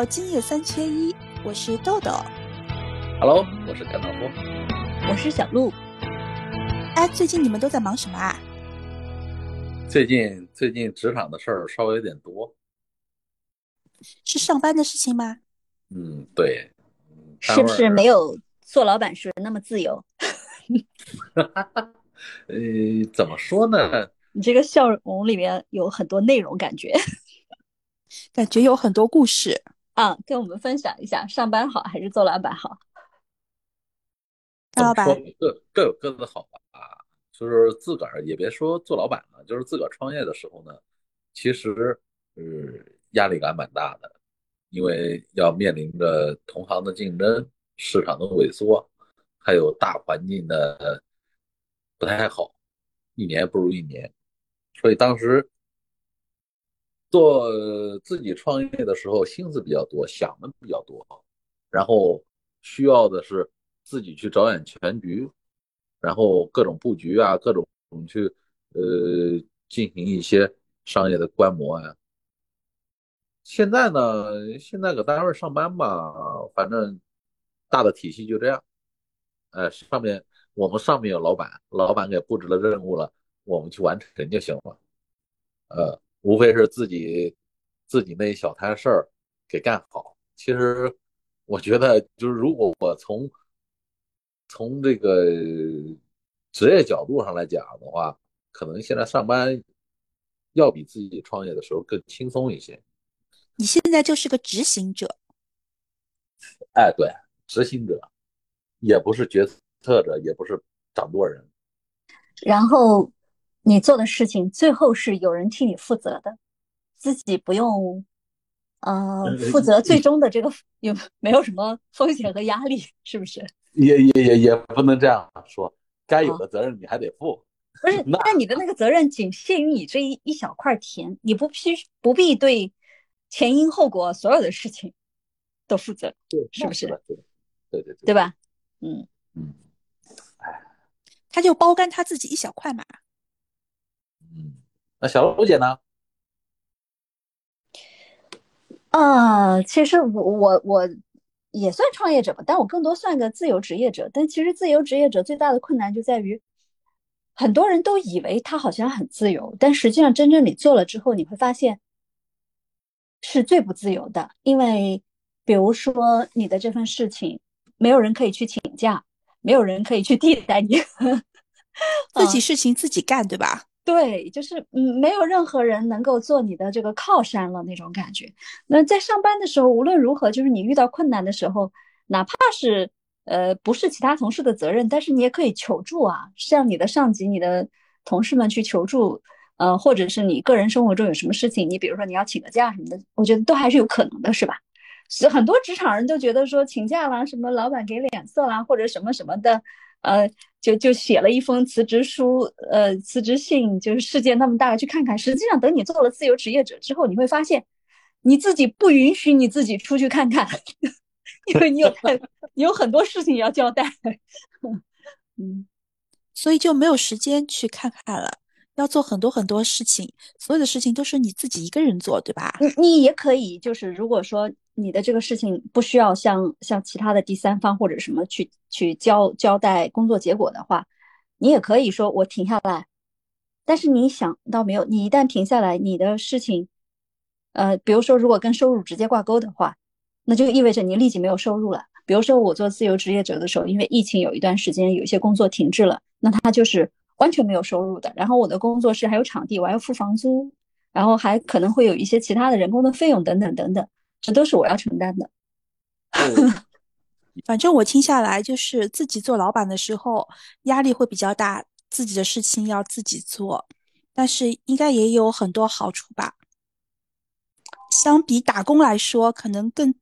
到今夜三缺一，我是豆豆。Hello，我是甘道夫。我是小鹿。哎，最近你们都在忙什么啊？最近最近职场的事儿稍微有点多。是上班的事情吗？嗯，对。嗯是不是没有做老板时那么自由？呃，怎么说呢？你这个笑容里面有很多内容，感觉感觉有很多故事。啊，跟我们分享一下，上班好还是做老板好？大老板怎么说各各有各的好吧。就是自个儿也别说做老板了，就是自个儿创业的时候呢，其实呃压力感蛮大的，因为要面临着同行的竞争、市场的萎缩，还有大环境的不太好，一年不如一年，所以当时做自己创业的时候，心思比较多，想的比较多，然后需要的是自己去着眼全局，然后各种布局啊，各种去呃进行一些商业的观摩呀、现在呢，现在搁单位上班吧，反正大的体系就这样。呃，上面我们上面有老板，老板给布置了任务了，我们去完成就行了。呃，无非是自己自己那一小摊事儿给干好。其实我觉得，就是如果我从从这个职业角度上来讲的话，可能现在上班要比自己创业的时候更轻松一些。你现在就是个执行者，哎，对，执行者，也不是决策者，也不是掌舵人。然后你做的事情最后是有人替你负责的，自己不用呃呃负责最终的这个有没有什么风险和压力，是不是？也也也也不能这样说，该有的责任你还得负。不是，那但你的那个责任仅限于你这一一小块田，你不必不必对前因后果所有的事情都负责，对，是不是？对对对对对？吧？嗯，嗯哎他就包干他自己一小块嘛。嗯，那小卢姐呢？啊，其实我我我也算创业者吧，但我更多算个自由职业者。但其实自由职业者最大的困难就在于，很多人都以为他好像很自由，但实际上真正你做了之后，你会发现是最不自由的。因为比如说你的这份事情，没有人可以去请假，没有人可以去替代你，自己事情自己干，对吧？对，就是嗯，没有任何人能够做你的这个靠山了那种感觉。那在上班的时候，无论如何，就是你遇到困难的时候，哪怕是呃不是其他同事的责任，但是你也可以求助啊，向你的上级、你的同事们去求助，呃，或者是你个人生活中有什么事情，你比如说你要请个假什么的，我觉得都还是有可能的，是吧？是很多职场人都觉得说请假啦，什么老板给脸色啦，或者什么什么的，呃，就就写了一封辞职书，呃，辞职信，就是世界那么大，去看看。实际上，等你做了自由职业者之后，你会发现，你自己不允许你自己出去看看，因为你有太你有很多事情要交代。嗯，所以就没有时间去看看了，要做很多很多事情，所有的事情都是你自己一个人做，对吧？你你也可以，就是如果说你的这个事情不需要向向其他的第三方或者什么去去交交代工作结果的话，你也可以说我停下来。但是你想到没有，你一旦停下来，你的事情，呃，比如说如果跟收入直接挂钩的话，那就意味着你立即没有收入了。比如说我做自由职业者的时候，因为疫情有一段时间有一些工作停滞了，那他就是完全没有收入的。然后我的工作室还有场地，我还要付房租，然后还可能会有一些其他的人工的费用等等等等，这都是我要承担的。反正我听下来，就是自己做老板的时候压力会比较大，自己的事情要自己做，但是应该也有很多好处吧。相比打工来说，可能更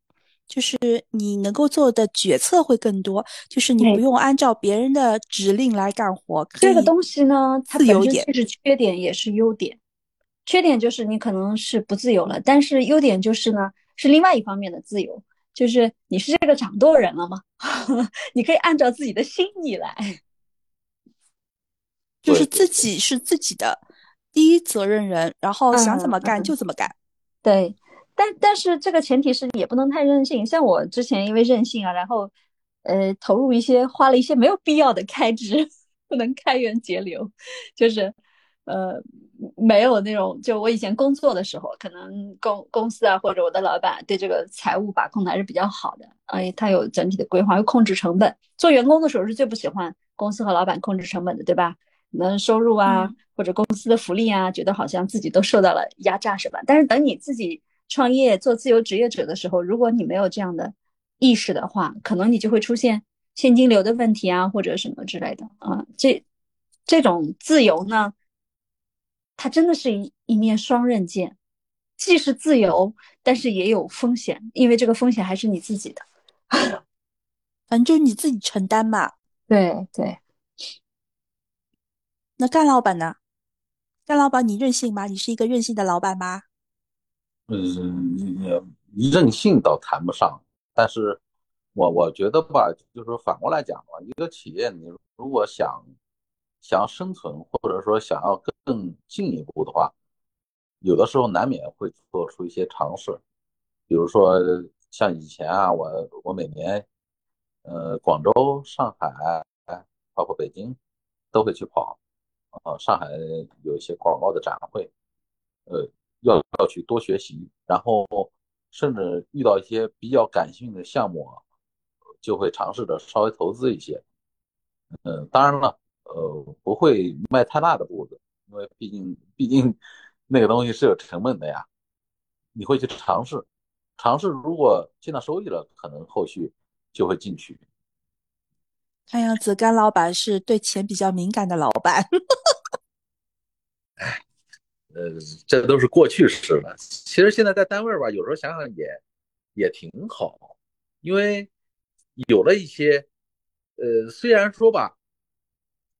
就是你能够做的决策会更多，就是你不用按照别人的指令来干活，这个东西呢，它本自由一点身既是缺点也是优点。缺点就是你可能是不自由了，但是优点就是呢，是另外一方面的自由，就是你是这个掌舵人了吗，你可以按照自己的心意来。就是自己是自己的第一责任人，然后想怎么干就怎么干。对，但但是这个前提是也不能太任性。像我之前因为任性啊，然后呃投入一些花了一些没有必要的开支，不能开源节流，就是呃没有那种就我以前工作的时候，可能公公司啊或者我的老板对这个财务把控的还是比较好的，哎，他有整体的规划，又控制成本。做员工的时候是最不喜欢公司和老板控制成本的，对吧？可能收入啊，或者公司的福利啊，觉得好像自己都受到了压榨，是吧？但是等你自己创业做自由职业者的时候，如果你没有这样的意识的话，可能你就会出现现金流的问题啊，或者什么之类的啊。这这种自由呢，它真的是一一面双刃剑，既是自由，但是也有风险，因为这个风险还是你自己的，反正就是你自己承担嘛。对对。那干老板呢？干老板，你任性吗？你是一个任性的老板吗？嗯，任性倒谈不上，但是我我觉得吧，就是反过来讲吧，一个企业你如果想想要生存，或者说想要更进一步的话，有的时候难免会做出一些尝试，比如说像以前啊，我我每年呃广州、上海，包括北京都会去跑。啊，上海有一些广告的展会，呃，要要去多学习，然后甚至遇到一些比较感兴趣的项目，就会尝试着稍微投资一些。嗯，当然了，呃，不会迈太大的步子，因为毕竟毕竟那个东西是有成本的呀。你会去尝试，尝试如果见到收益了，可能后续就会进去。看样子甘老板是对钱比较敏感的老板。哎，呃，这都是过去式了。其实现在在单位吧，有时候想想也也挺好，因为有了一些，呃，虽然说吧，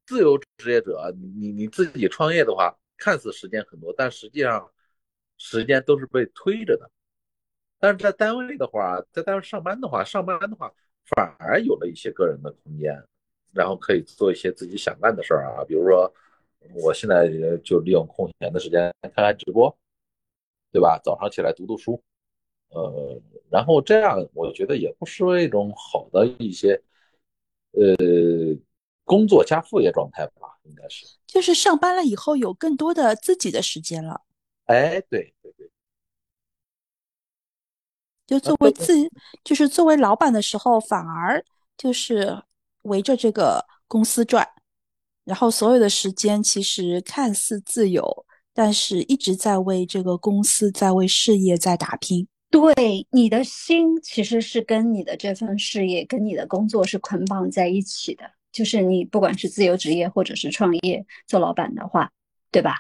自由职业者，你你自己创业的话，看似时间很多，但实际上时间都是被推着的。但是在单位的话，在单位上班的话，上班的话反而有了一些个人的空间，然后可以做一些自己想干的事儿啊，比如说。我现在就利用空闲的时间看看直播，对吧？早上起来读读书，呃，然后这样我觉得也不失为一种好的一些，呃，工作加副业状态吧，应该是。就是上班了以后有更多的自己的时间了。哎，对对对。就作为自，就是作为老板的时候，反而就是围着这个公司转。然后所有的时间其实看似自由，但是一直在为这个公司、在为事业在打拼。对，你的心其实是跟你的这份事业、跟你的工作是捆绑在一起的。就是你不管是自由职业或者是创业做老板的话，对吧？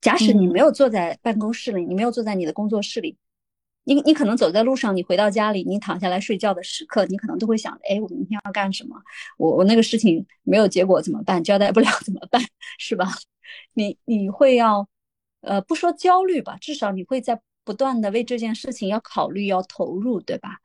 假使你没有坐在办公室里，你没有坐在你的工作室里。你你可能走在路上，你回到家里，你躺下来睡觉的时刻，你可能都会想：哎，我明天要干什么？我我那个事情没有结果怎么办？交代不了怎么办？是吧？你你会要，呃，不说焦虑吧，至少你会在不断的为这件事情要考虑、要投入，对吧？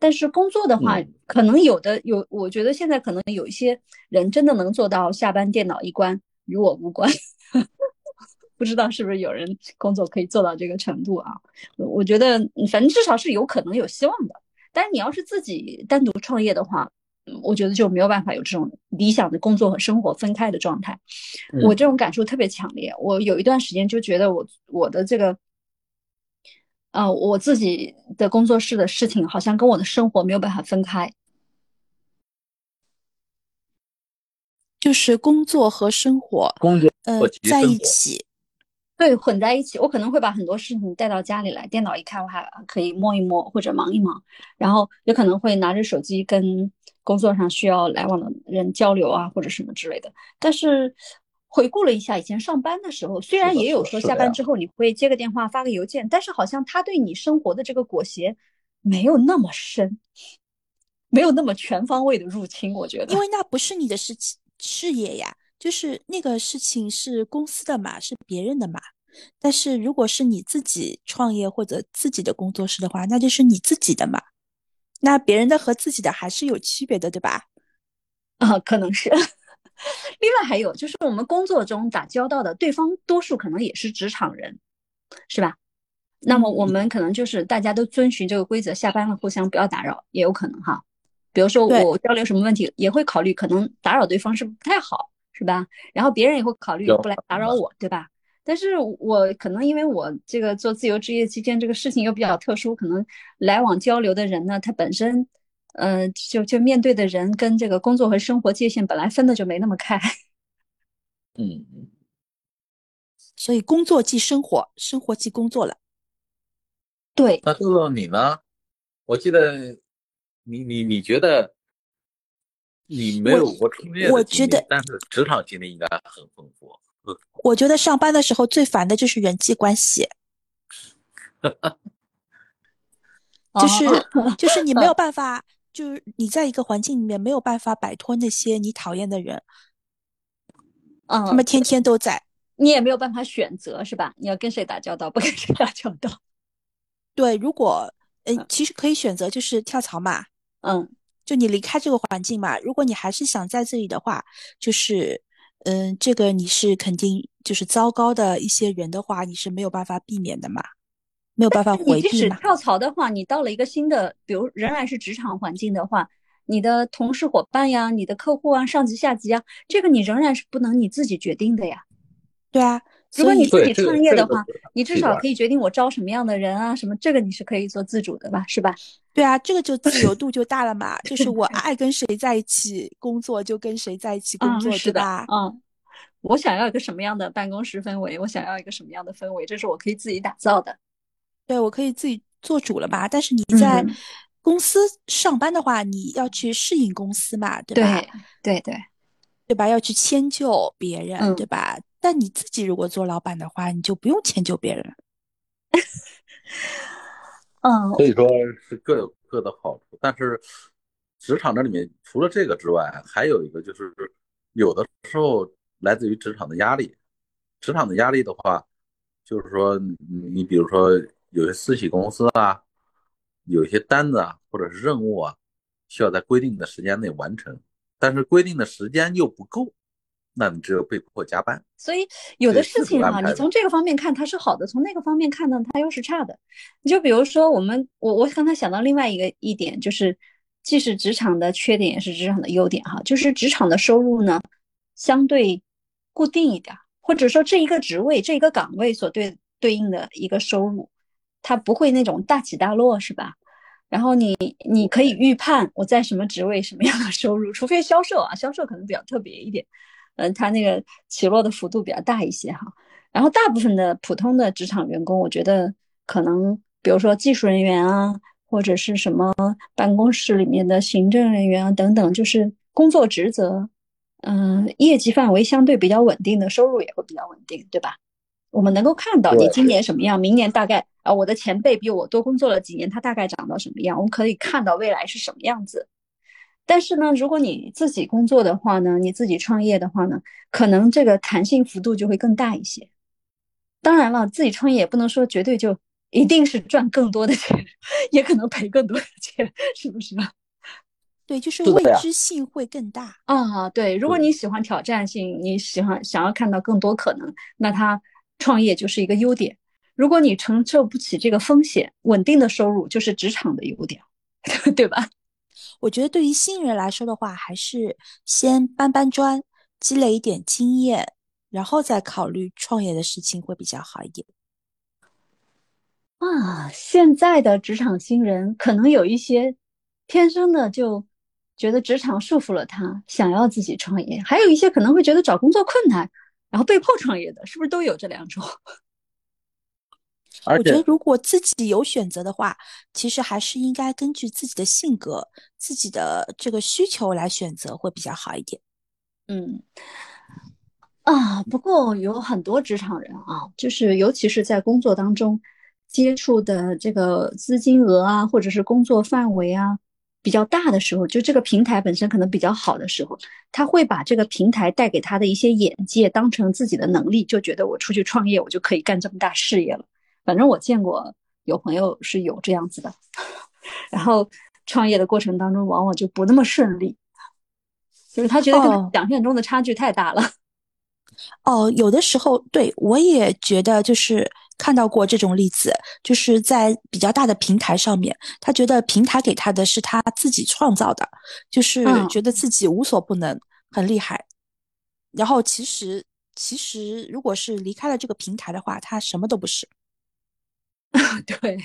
但是工作的话，可能有的有，我觉得现在可能有一些人真的能做到下班电脑一关，与我无关。不知道是不是有人工作可以做到这个程度啊？我觉得反正至少是有可能有希望的。但是你要是自己单独创业的话，我觉得就没有办法有这种理想的工作和生活分开的状态。我这种感受特别强烈。我有一段时间就觉得我我的这个，呃，我自己的工作室的事情好像跟我的生活没有办法分开，就是工作和生活，工作呃在一起。对，混在一起，我可能会把很多事情带到家里来，电脑一开，我还可以摸一摸或者忙一忙，然后也可能会拿着手机跟工作上需要来往的人交流啊，或者什么之类的。但是回顾了一下以前上班的时候，虽然也有说下班之后你会接个电话、发个邮件，但是好像他对你生活的这个裹挟没有那么深，没有那么全方位的入侵。我觉得，因为那不是你的事情事业呀。就是那个事情是公司的嘛，是别人的嘛。但是如果是你自己创业或者自己的工作室的话，那就是你自己的嘛。那别人的和自己的还是有区别的，对吧？啊，可能是。另外还有就是我们工作中打交道的对方，多数可能也是职场人，是吧？那么我们可能就是大家都遵循这个规则，下班了互相不要打扰，也有可能哈。比如说我交流什么问题，也会考虑可能打扰对方是不太好，是吧？然后别人也会考虑不来打扰我，对吧？但是我可能因为我这个做自由职业期间这个事情又比较特殊，可能来往交流的人呢，他本身，嗯，就就面对的人跟这个工作和生活界限本来分的就没那么开。嗯，所以工作即生活，生活即工作了。对，那豆豆你呢？我记得你你你觉得你没有过创业我觉得，但是职场经历应该很丰富。我觉得上班的时候最烦的就是人际关系，就是就是你没有办法，就是你在一个环境里面没有办法摆脱那些你讨厌的人，嗯，他们天天都在，你也没有办法选择，是吧？你要跟谁打交道，不跟谁打交道？对，如果嗯，其实可以选择就是跳槽嘛，嗯，就你离开这个环境嘛。如果你还是想在这里的话，就是。嗯，这个你是肯定就是糟糕的一些人的话，你是没有办法避免的嘛，没有办法回避嘛。即使跳槽的话，你到了一个新的，比如仍然是职场环境的话，你的同事伙伴呀、你的客户啊、上级下级啊，这个你仍然是不能你自己决定的呀。对啊。如果你自己创业的话，你至少可以决定我招什么样的人啊，什么这个你是可以做自主的吧，是吧？对啊，这个就自由度就大了嘛，就是我爱跟谁在一起工作就跟谁在一起工作，是吧？嗯，我想要一个什么样的办公室氛围，我想要一个什么样的氛围，这是我可以自己打造的。对，我可以自己做主了吧。但是你在公司上班的话，你要去适应公司嘛，对吧？对对对，对吧？要去迁就别人，对吧？但你自己如果做老板的话，你就不用迁就别人。嗯，所以说是各有各的好处。但是职场这里面除了这个之外，还有一个就是有的时候来自于职场的压力。职场的压力的话，就是说你比如说有些私企公司啊，有些单子啊或者是任务啊，需要在规定的时间内完成，但是规定的时间又不够。那你只有被迫加班，所以有的事情哈，你从这个方面看它是好的，从那个方面看呢，它又是差的。你就比如说我们，我我刚才想到另外一个一点，就是既是职场的缺点，也是职场的优点哈，就是职场的收入呢相对固定一点，或者说这一个职位、这一个岗位所对对应的一个收入，它不会那种大起大落，是吧？然后你你可以预判我在什么职位什么样的收入，除非销售啊，销售可能比较特别一点。嗯，他那个起落的幅度比较大一些哈，然后大部分的普通的职场员工，我觉得可能，比如说技术人员啊，或者是什么办公室里面的行政人员啊等等，就是工作职责，嗯，业绩范围相对比较稳定的，收入也会比较稳定，对吧？我们能够看到你今年什么样，明年大概啊，我的前辈比我多工作了几年，他大概长到什么样，我们可以看到未来是什么样子。但是呢，如果你自己工作的话呢，你自己创业的话呢，可能这个弹性幅度就会更大一些。当然了，自己创业也不能说绝对就一定是赚更多的钱，也可能赔更多的钱，是不是？对，就是未知性会更大啊。对，如果你喜欢挑战性，你喜欢想要看到更多可能，那他创业就是一个优点。如果你承受不起这个风险，稳定的收入就是职场的优点，对吧？我觉得对于新人来说的话，还是先搬搬砖，积累一点经验，然后再考虑创业的事情会比较好一点。啊，现在的职场新人可能有一些天生的就觉得职场束缚了他，想要自己创业；还有一些可能会觉得找工作困难，然后被迫创业的，是不是都有这两种？我觉得，如果自己有选择的话，其实还是应该根据自己的性格、自己的这个需求来选择，会比较好一点。嗯，啊，不过有很多职场人啊，就是尤其是在工作当中接触的这个资金额啊，或者是工作范围啊比较大的时候，就这个平台本身可能比较好的时候，他会把这个平台带给他的一些眼界当成自己的能力，就觉得我出去创业，我就可以干这么大事业了。反正我见过有朋友是有这样子的，然后创业的过程当中往往就不那么顺利，就是他觉得跟想象中的差距太大了。哦，有的时候对我也觉得，就是看到过这种例子，就是在比较大的平台上面，他觉得平台给他的是他自己创造的，就是觉得自己无所不能，很厉害。然后其实其实如果是离开了这个平台的话，他什么都不是。对，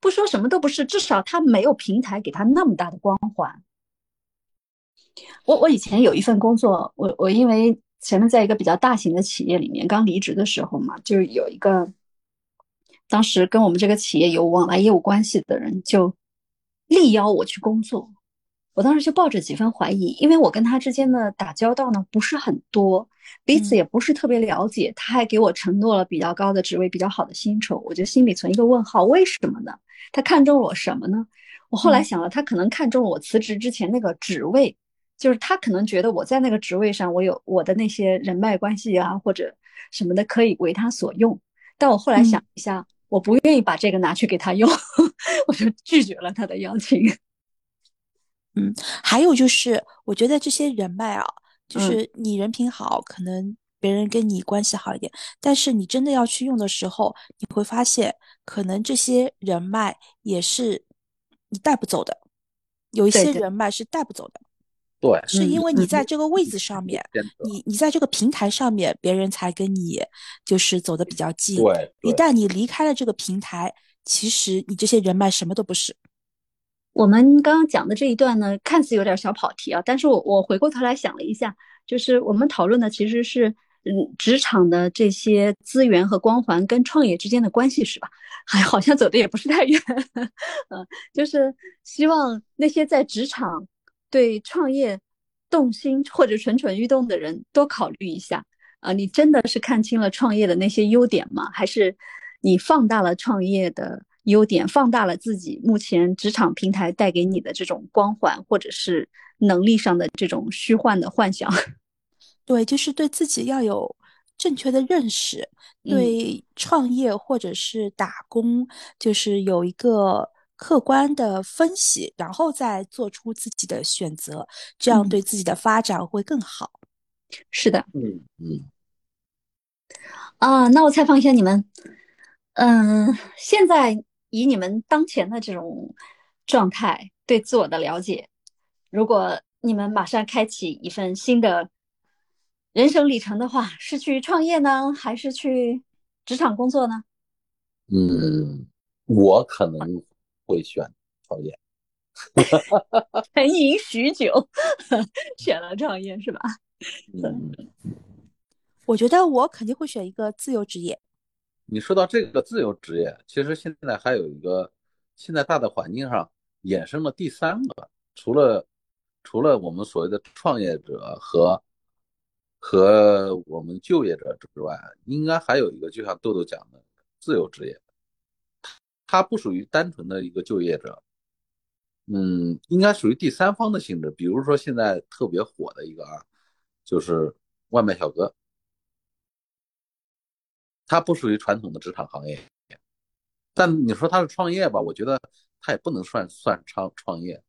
不说什么都不是，至少他没有平台给他那么大的光环。我我以前有一份工作，我我因为前面在一个比较大型的企业里面刚离职的时候嘛，就有一个当时跟我们这个企业有往来业务关系的人就力邀我去工作，我当时就抱着几分怀疑，因为我跟他之间的打交道呢不是很多，彼此也不是特别了解，他还给我承诺了比较高的职位、比较好的薪酬，我就心里存一个问号，为什么呢？他看中了我什么呢？我后来想了，他可能看中了我辞职之前那个职位。就是他可能觉得我在那个职位上，我有我的那些人脉关系啊，或者什么的可以为他所用。但我后来想一下，我不愿意把这个拿去给他用，我就拒绝了他的邀请。嗯，还有就是，我觉得这些人脉啊，就是你人品好，可能别人跟你关系好一点，但是你真的要去用的时候，你会发现，可能这些人脉也是你带不走的，有一些人脉是带不走的。对，是因为你在这个位置上面，你你在这个平台上面，别人才跟你就是走的比较近。对，一旦你离开了这个平台，其实你这些人脉什么都不是。我们刚刚讲的这一段呢，看似有点小跑题啊，但是我我回过头来想了一下，就是我们讨论的其实是嗯职场的这些资源和光环跟创业之间的关系是吧？还好像走的也不是太远，嗯，就是希望那些在职场。对创业动心或者蠢蠢欲动的人，多考虑一下啊！你真的是看清了创业的那些优点吗？还是你放大了创业的优点，放大了自己目前职场平台带给你的这种光环，或者是能力上的这种虚幻的幻想？对，就是对自己要有正确的认识，对创业或者是打工，就是有一个。客观的分析，然后再做出自己的选择，这样对自己的发展会更好。是的，嗯嗯。啊，那我采访一下你们，嗯，现在以你们当前的这种状态对自我的了解，如果你们马上开启一份新的人生里程的话，是去创业呢，还是去职场工作呢？嗯，我可能。会选创业，沉吟许久，选了创业是吧？嗯，我觉得我肯定会选一个自由职业。你说到这个自由职业，其实现在还有一个，现在大的环境上衍生了第三个，除了除了我们所谓的创业者和和我们就业者之外，应该还有一个，就像豆豆讲的自由职业。它不属于单纯的一个就业者，嗯，应该属于第三方的性质。比如说现在特别火的一个啊，就是外卖小哥，他不属于传统的职场行业，但你说它是创业吧，我觉得它也不能算算创创业，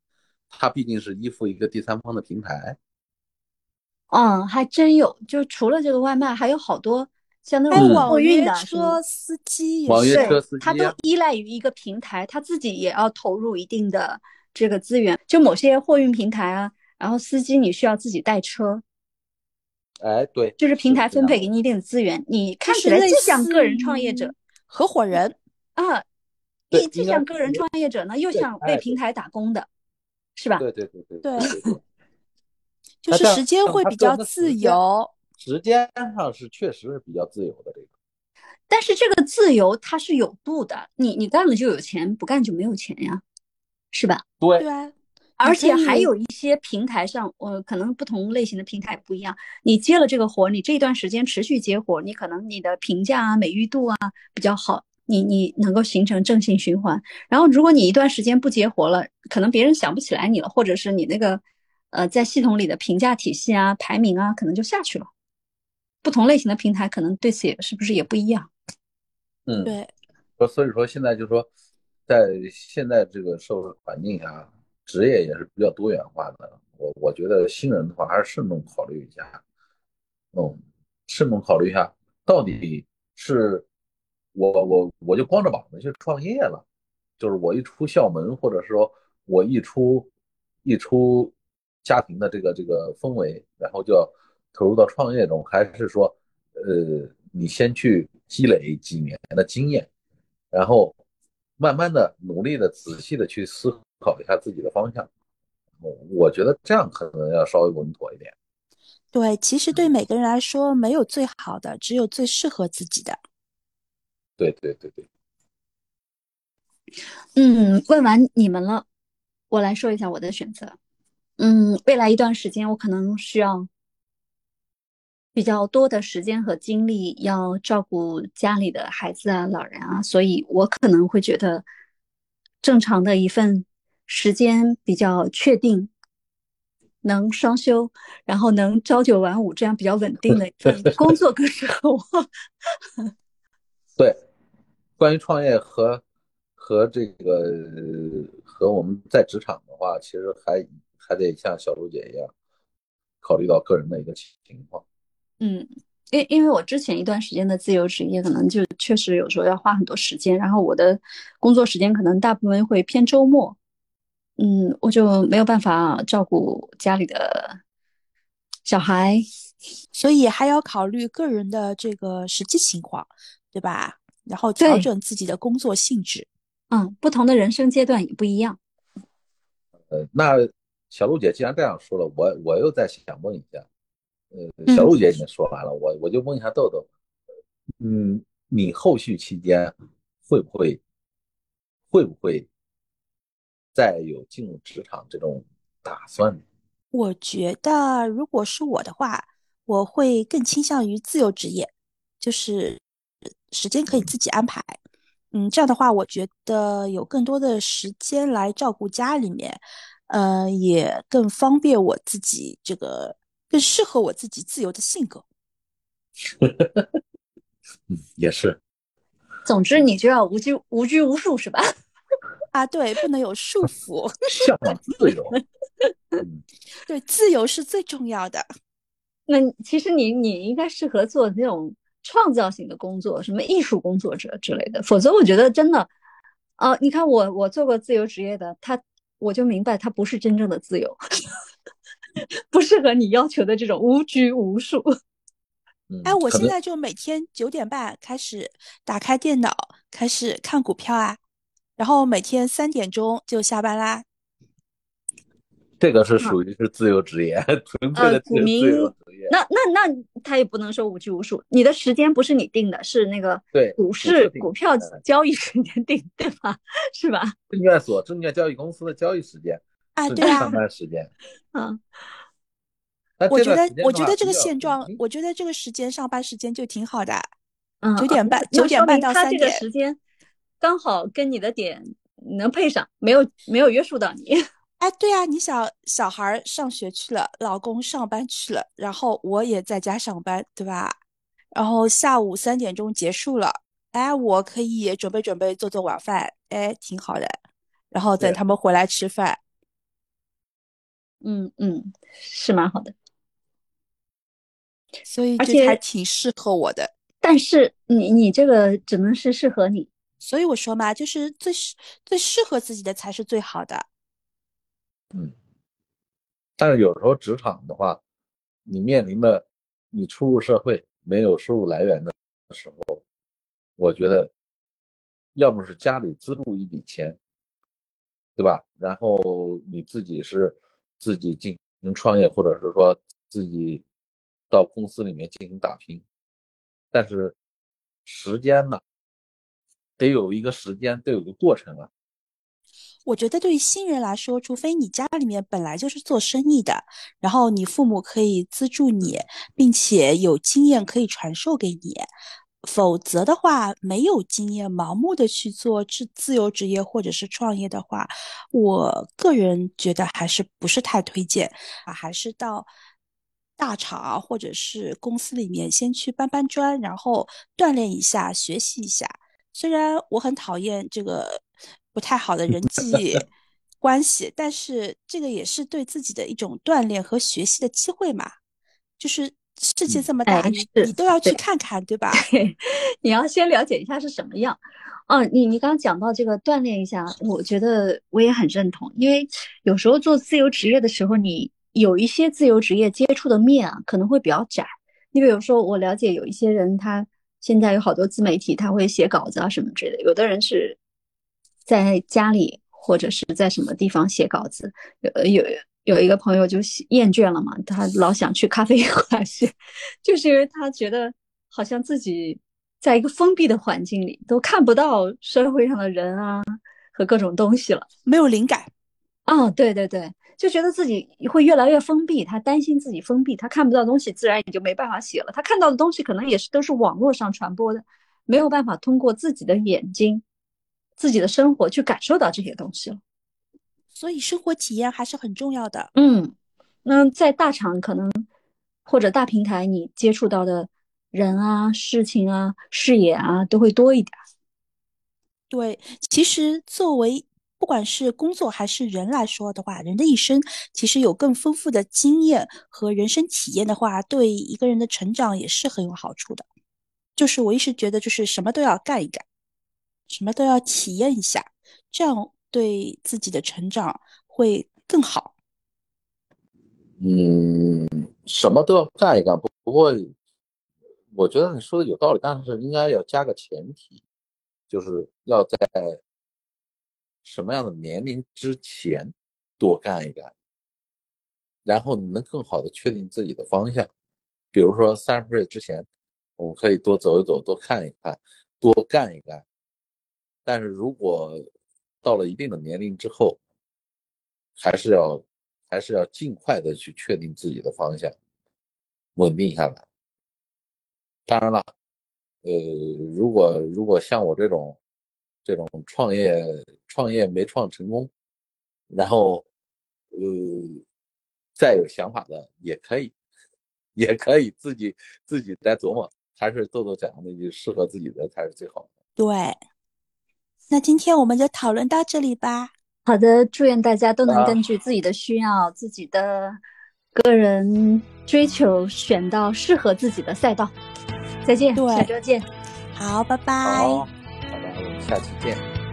它毕竟是依附一个第三方的平台。嗯，还真有，就除了这个外卖，还有好多。像那种货运的车司机，网约车司机，他都依赖于一个平台，他自己也要投入一定的这个资源。就某些货运平台啊，然后司机你需要自己带车，哎，对，就是平台分配给你一定的资源，你看起来既像个人创业者、合伙人啊，既既像个人创业者呢，又像为平台打工的，是吧？对对对对对，就是时间会比较自由。时间上是确实是比较自由的这个，但是这个自由它是有度的，你你干了就有钱，不干就没有钱呀，是吧？对对啊，而且还有一些平台上，呃，可能不同类型的平台不一样，你接了这个活，你这段时间持续接活，你可能你的评价啊、美誉度啊比较好，你你能够形成正性循环。然后如果你一段时间不接活了，可能别人想不起来你了，或者是你那个呃在系统里的评价体系啊、排名啊，可能就下去了。不同类型的平台可能对此也是不是也不一样？嗯，对。所以说现在就是说，在现在这个社会环境下，职业也是比较多元化的。我我觉得新人的话还是慎重考虑一下。嗯，慎重考虑一下，到底是我我我就光着膀子去创业了，就是我一出校门，或者说我一出一出家庭的这个这个氛围，然后就要投入到创业中，还是说，呃，你先去积累几年的经验，然后慢慢的、努力的、仔细的去思考一下自己的方向。我觉得这样可能要稍微稳妥一点。对，其实对每个人来说，没有最好的，只有最适合自己的。对对对对。嗯，问完你们了，我来说一下我的选择。嗯，未来一段时间，我可能需要比较多的时间和精力，要照顾家里的孩子啊、老人啊，所以我可能会觉得正常的一份时间比较确定，能双休，然后能朝九晚五这样比较稳定的工作更适合我。对，关于创业和和这个和我们在职场的话，其实还。还得像小卢姐一样，考虑到个人的一个情况。嗯，因因为我之前一段时间的自由职业，可能就确实有时候要花很多时间，然后我的工作时间可能大部分会偏周末。嗯，我就没有办法照顾家里的小孩，所以还要考虑个人的这个实际情况，对吧？然后调整自己的工作性质。嗯，不同的人生阶段也不一样。呃，那。小璐姐既然这样说了，我我又再想问一下，呃，小璐姐已经说完了，我我就问一下豆豆，嗯，你后续期间会不会会不会再有进入职场这种打算？我觉得如果是我的话，我会更倾向于自由职业，就是时间可以自己安排。嗯，这样的话，我觉得有更多的时间来照顾家里面。呃，也更方便我自己，这个更适合我自己自由的性格。嗯，也是。总之，你就要无拘无拘无束，是吧？啊，对，不能有束缚，向往自由。对，自由是最重要的。那其实你你应该适合做那种创造性的工作，什么艺术工作者之类的。否则，我觉得真的，呃，你看我我做过自由职业的，他。我就明白，他不是真正的自由，不适合你要求的这种无拘无束。哎，我现在就每天九点半开始打开电脑，开始看股票啊，然后每天三点钟就下班啦。这个是属于是自由职业，纯粹的自由职业。那那那他也不能说无拘无束，你的时间不是你定的，是那个对股市股票交易时间定，对吧？是吧？证券所、证券交易公司的交易时间啊，对啊，上班时间。嗯，我觉得我觉得这个现状，我觉得这个时间上班时间就挺好的。嗯，九点半九点半到三点，时间刚好跟你的点能配上，没有没有约束到你。哎，对啊，你想小孩上学去了，老公上班去了，然后我也在家上班，对吧？然后下午三点钟结束了，哎，我可以准备准备做做晚饭，哎，挺好的。然后等他们回来吃饭，嗯嗯，是蛮好的。所以这还挺适合我的。但是你你这个只能是适合你，所以我说嘛，就是最适最适合自己的才是最好的。嗯，但是有时候职场的话，你面临的你初入社会没有收入来源的时候，我觉得要么是家里资助一笔钱，对吧？然后你自己是自己进行创业，或者是说自己到公司里面进行打拼，但是时间呢，得有一个时间，得有个过程啊。我觉得对于新人来说，除非你家里面本来就是做生意的，然后你父母可以资助你，并且有经验可以传授给你，否则的话，没有经验盲目的去做自自由职业或者是创业的话，我个人觉得还是不是太推荐啊，还是到大厂或者是公司里面先去搬搬砖，然后锻炼一下，学习一下。虽然我很讨厌这个。不太好的人 际关系，但是这个也是对自己的一种锻炼和学习的机会嘛。就是世界这么大，你你都要去看看，对吧？你要先了解一下是什么样。哦，你你刚刚讲到这个锻炼一下，我觉得我也很认同，因为有时候做自由职业的时候，你有一些自由职业接触的面啊，可能会比较窄。你比如说，我了解有一些人，他现在有好多自媒体，他会写稿子啊什么之类的。有的人是在家里或者是在什么地方写稿子，有有有一个朋友就厌倦了嘛，他老想去咖啡馆写，就是因为他觉得好像自己。在一个封闭的环境里，都看不到社会上的人啊和各种东西了，没有灵感。哦，对对对，就觉得自己会越来越封闭。他担心自己封闭，他看不到东西，自然也就没办法写了。他看到的东西可能也是都是网络上传播的，没有办法通过自己的眼睛、自己的生活去感受到这些东西了。所以，生活体验还是很重要的。嗯，那在大厂可能或者大平台，你接触到的。人啊，事情啊，视野啊，都会多一点。对，其实作为不管是工作还是人来说的话，人的一生其实有更丰富的经验和人生体验的话，对一个人的成长也是很有好处的。就是我一直觉得，就是什么都要干一干，什么都要体验一下，这样对自己的成长会更好。嗯，什么都要干一干，不不过。我觉得你说的有道理，但是应该要加个前提，就是要在什么样的年龄之前多干一干，然后你能更好的确定自己的方向。比如说三十岁之前，我们可以多走一走，多看一看，多干一干。但是如果到了一定的年龄之后，还是要还是要尽快的去确定自己的方向，稳定下来。当然了，呃，如果如果像我这种这种创业创业没创成功，然后呃再有想法的也可以，也可以自己自己再琢磨，还是豆豆讲的那句适合自己的才是最好的。对，那今天我们就讨论到这里吧。好的，祝愿大家都能根据自己的需要、自己的个人追求，选到适合自己的赛道。再见，下周见。好，拜拜。我们下期见。